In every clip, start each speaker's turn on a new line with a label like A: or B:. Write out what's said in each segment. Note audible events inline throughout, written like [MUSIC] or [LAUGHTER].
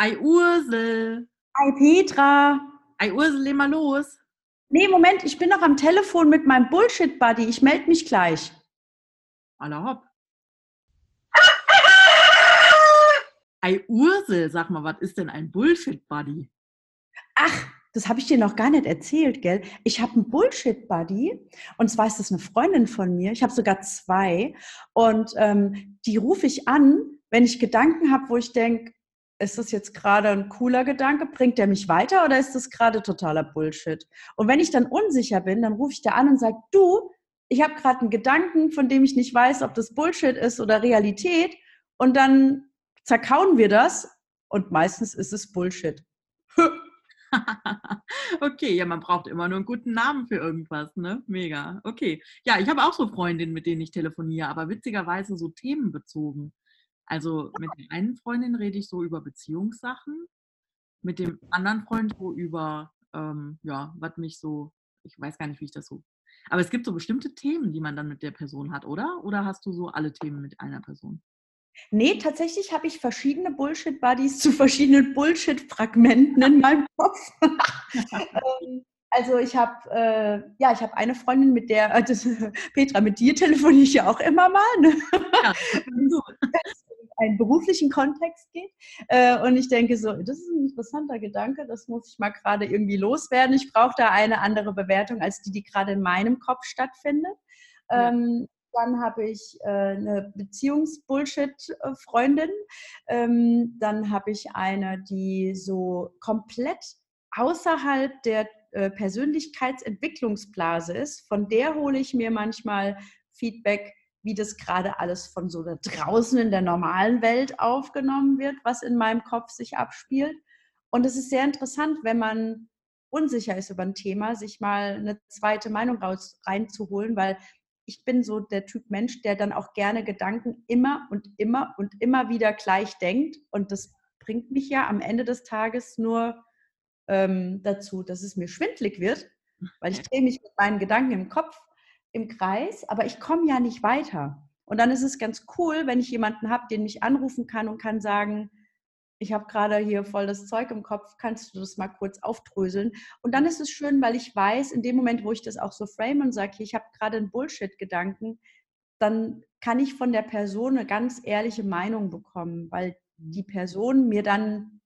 A: Ei Ursel.
B: Hi Petra.
A: Ei Ursel, leh mal los.
B: Nee, Moment, ich bin noch am Telefon mit meinem Bullshit-Buddy. Ich melde mich gleich.
A: Aller hopp. Ei Ursel, sag mal, was ist denn ein Bullshit-Buddy?
B: Ach, das habe ich dir noch gar nicht erzählt, gell? Ich habe einen Bullshit-Buddy und zwar ist das eine Freundin von mir. Ich habe sogar zwei und ähm, die rufe ich an, wenn ich Gedanken habe, wo ich denke, ist das jetzt gerade ein cooler Gedanke? Bringt der mich weiter oder ist das gerade totaler Bullshit? Und wenn ich dann unsicher bin, dann rufe ich da an und sage, du, ich habe gerade einen Gedanken, von dem ich nicht weiß, ob das Bullshit ist oder Realität. Und dann zerkauen wir das und meistens ist es Bullshit. [LAUGHS]
A: okay, ja, man braucht immer nur einen guten Namen für irgendwas, ne? Mega. Okay. Ja, ich habe auch so Freundinnen, mit denen ich telefoniere, aber witzigerweise so themenbezogen. Also mit der einen Freundin rede ich so über Beziehungssachen, mit dem anderen Freund so über, ähm, ja, was mich so, ich weiß gar nicht, wie ich das so. Aber es gibt so bestimmte Themen, die man dann mit der Person hat, oder? Oder hast du so alle Themen mit einer Person?
B: Nee, tatsächlich habe ich verschiedene Bullshit-Buddies zu verschiedenen Bullshit-Fragmenten in meinem [LAUGHS] Kopf. Ähm, also ich habe äh, ja, ich habe eine Freundin, mit der äh, das, [LAUGHS] Petra, mit dir telefoniere ich ja auch immer mal. Ne? Ja, [LAUGHS] einen beruflichen Kontext geht. Äh, und ich denke so, das ist ein interessanter Gedanke, das muss ich mal gerade irgendwie loswerden. Ich brauche da eine andere Bewertung als die, die gerade in meinem Kopf stattfindet. Ja. Ähm, dann habe ich äh, eine Beziehungsbullshit-Freundin. Ähm, dann habe ich eine, die so komplett außerhalb der äh, Persönlichkeitsentwicklungsblase ist. Von der hole ich mir manchmal Feedback wie das gerade alles von so da draußen in der normalen Welt aufgenommen wird, was in meinem Kopf sich abspielt. Und es ist sehr interessant, wenn man unsicher ist über ein Thema, sich mal eine zweite Meinung raus, reinzuholen, weil ich bin so der Typ Mensch, der dann auch gerne Gedanken immer und immer und immer wieder gleich denkt. Und das bringt mich ja am Ende des Tages nur ähm, dazu, dass es mir schwindlig wird, weil ich drehe mich mit meinen Gedanken im Kopf im Kreis, aber ich komme ja nicht weiter. Und dann ist es ganz cool, wenn ich jemanden habe, den mich anrufen kann und kann sagen, ich habe gerade hier voll das Zeug im Kopf, kannst du das mal kurz aufdröseln? Und dann ist es schön, weil ich weiß, in dem Moment, wo ich das auch so frame und sage, ich habe gerade einen Bullshit-Gedanken, dann kann ich von der Person eine ganz ehrliche Meinung bekommen, weil die Person mir dann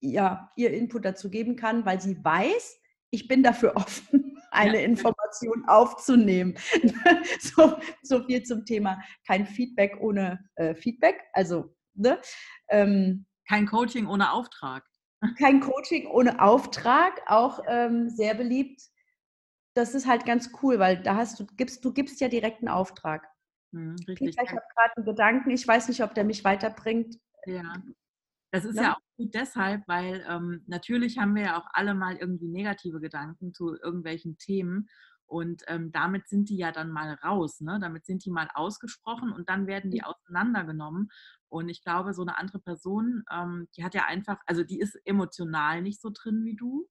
B: ja, ihr Input dazu geben kann, weil sie weiß, ich bin dafür [LAUGHS] offen eine ja. Information aufzunehmen. [LAUGHS] so, so viel zum Thema kein Feedback ohne äh, Feedback. Also, ne?
A: Ähm, kein Coaching ohne Auftrag.
B: Kein Coaching ohne Auftrag, auch ähm, sehr beliebt. Das ist halt ganz cool, weil da hast du, gibst, du gibst ja direkt einen Auftrag. Hm, richtig. ich habe gerade einen Gedanken, ich weiß nicht, ob der mich weiterbringt.
A: Ja. Das ist ne? ja auch gut deshalb, weil ähm, natürlich haben wir ja auch alle mal irgendwie negative Gedanken zu irgendwelchen Themen. Und ähm, damit sind die ja dann mal raus, ne? damit sind die mal ausgesprochen und dann werden die auseinandergenommen. Und ich glaube, so eine andere Person, ähm, die hat ja einfach, also die ist emotional nicht so drin wie du.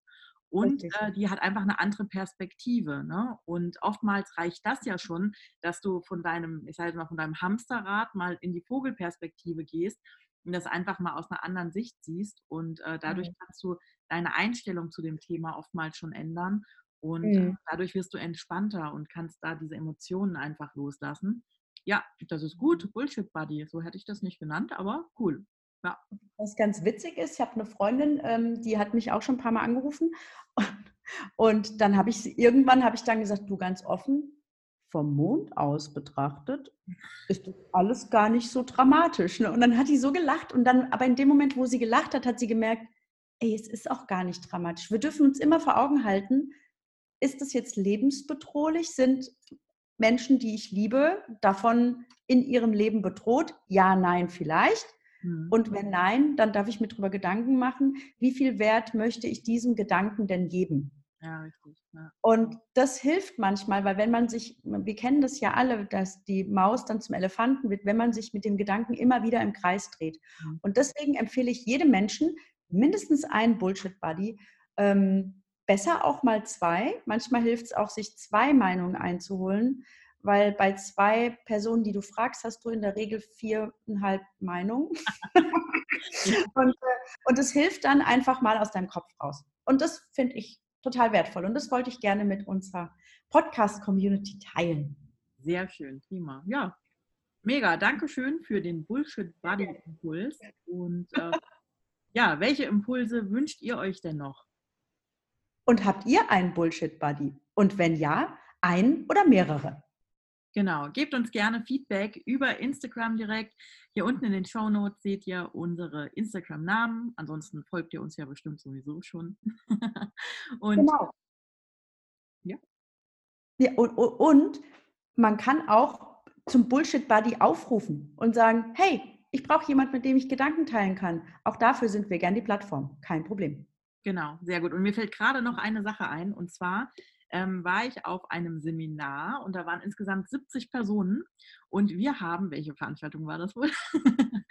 A: Und äh, die hat einfach eine andere Perspektive. Ne? Und oftmals reicht das ja schon, dass du von deinem, ich sage mal, von deinem Hamsterrad mal in die Vogelperspektive gehst und das einfach mal aus einer anderen Sicht siehst. Und äh, dadurch mhm. kannst du deine Einstellung zu dem Thema oftmals schon ändern. Und äh, mhm. dadurch wirst du entspannter und kannst da diese Emotionen einfach loslassen. Ja, das ist gut. Mhm. Bullshit Buddy. So hätte ich das nicht genannt, aber cool. Ja.
B: Was ganz witzig ist, ich habe eine Freundin, ähm, die hat mich auch schon ein paar Mal angerufen. [LAUGHS] Und dann habe ich irgendwann habe ich dann gesagt, du ganz offen, vom Mond aus betrachtet, ist das alles gar nicht so dramatisch. Ne? Und dann hat sie so gelacht und dann, aber in dem Moment, wo sie gelacht hat, hat sie gemerkt, ey, es ist auch gar nicht dramatisch. Wir dürfen uns immer vor Augen halten, ist das jetzt lebensbedrohlich? Sind Menschen, die ich liebe, davon in ihrem Leben bedroht? Ja, nein, vielleicht. Mhm. Und wenn nein, dann darf ich mir darüber Gedanken machen, wie viel Wert möchte ich diesem Gedanken denn geben? Ja, richtig. Ja. Und das hilft manchmal, weil wenn man sich, wir kennen das ja alle, dass die Maus dann zum Elefanten wird, wenn man sich mit dem Gedanken immer wieder im Kreis dreht. Mhm. Und deswegen empfehle ich jedem Menschen mindestens einen Bullshit-Buddy, ähm, besser auch mal zwei. Manchmal hilft es auch, sich zwei Meinungen einzuholen, weil bei zwei Personen, die du fragst, hast du in der Regel viereinhalb Meinungen. [LAUGHS] und, äh, und es hilft dann einfach mal aus deinem Kopf raus. Und das finde ich total wertvoll. Und das wollte ich gerne mit unserer Podcast-Community teilen.
A: Sehr schön, prima. Ja, mega. Dankeschön für den Bullshit-Buddy-Impuls. [LAUGHS] Und äh, ja, welche Impulse wünscht ihr euch denn noch?
B: Und habt ihr einen Bullshit-Buddy? Und wenn ja, ein oder mehrere?
A: Genau, gebt uns gerne Feedback über Instagram direkt. Hier unten in den Show Notes seht ihr unsere Instagram-Namen. Ansonsten folgt ihr uns ja bestimmt sowieso schon. [LAUGHS]
B: und genau. Ja. ja und, und man kann auch zum Bullshit Buddy aufrufen und sagen, hey, ich brauche jemanden, mit dem ich Gedanken teilen kann. Auch dafür sind wir gern die Plattform. Kein Problem.
A: Genau, sehr gut. Und mir fällt gerade noch eine Sache ein. Und zwar ähm, war ich auf einem Seminar und da waren insgesamt 70 Personen und wir haben, welche Veranstaltung war das wohl? [LAUGHS]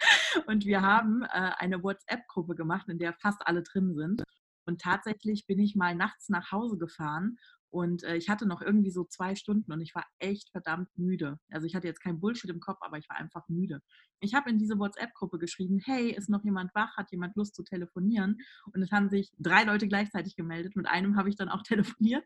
A: und wir haben äh, eine WhatsApp-Gruppe gemacht, in der fast alle drin sind. Und tatsächlich bin ich mal nachts nach Hause gefahren und äh, ich hatte noch irgendwie so zwei Stunden und ich war echt verdammt müde. Also ich hatte jetzt kein Bullshit im Kopf, aber ich war einfach müde. Ich habe in diese WhatsApp-Gruppe geschrieben, hey, ist noch jemand wach? Hat jemand Lust zu telefonieren? Und es haben sich drei Leute gleichzeitig gemeldet. Mit einem [LAUGHS] habe ich dann auch telefoniert.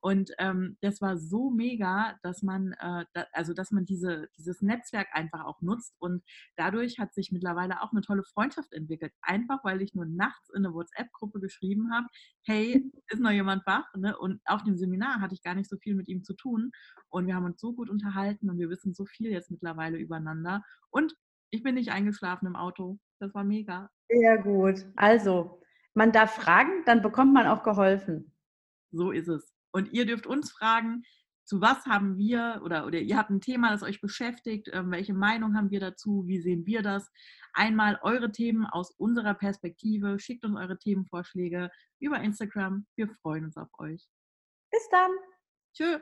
A: Und ähm, das war so mega, dass man, äh, da, also dass man diese, dieses Netzwerk einfach auch nutzt. Und dadurch hat sich mittlerweile auch eine tolle Freundschaft entwickelt. Einfach, weil ich nur nachts in eine WhatsApp-Gruppe geschrieben habe, hey, ist noch jemand wach? Ne? Und auf dem Seminar hatte ich gar nicht so viel mit ihm zu tun. Und wir haben uns so gut unterhalten und wir wissen so viel jetzt mittlerweile übereinander. Und ich bin nicht eingeschlafen im Auto. Das war mega.
B: Sehr gut. Also, man darf fragen, dann bekommt man auch geholfen.
A: So ist es. Und ihr dürft uns fragen, zu was haben wir oder, oder ihr habt ein Thema, das euch beschäftigt, ähm, welche Meinung haben wir dazu, wie sehen wir das? Einmal eure Themen aus unserer Perspektive, schickt uns eure Themenvorschläge über Instagram. Wir freuen uns auf euch.
B: Bis dann.
A: Tschö.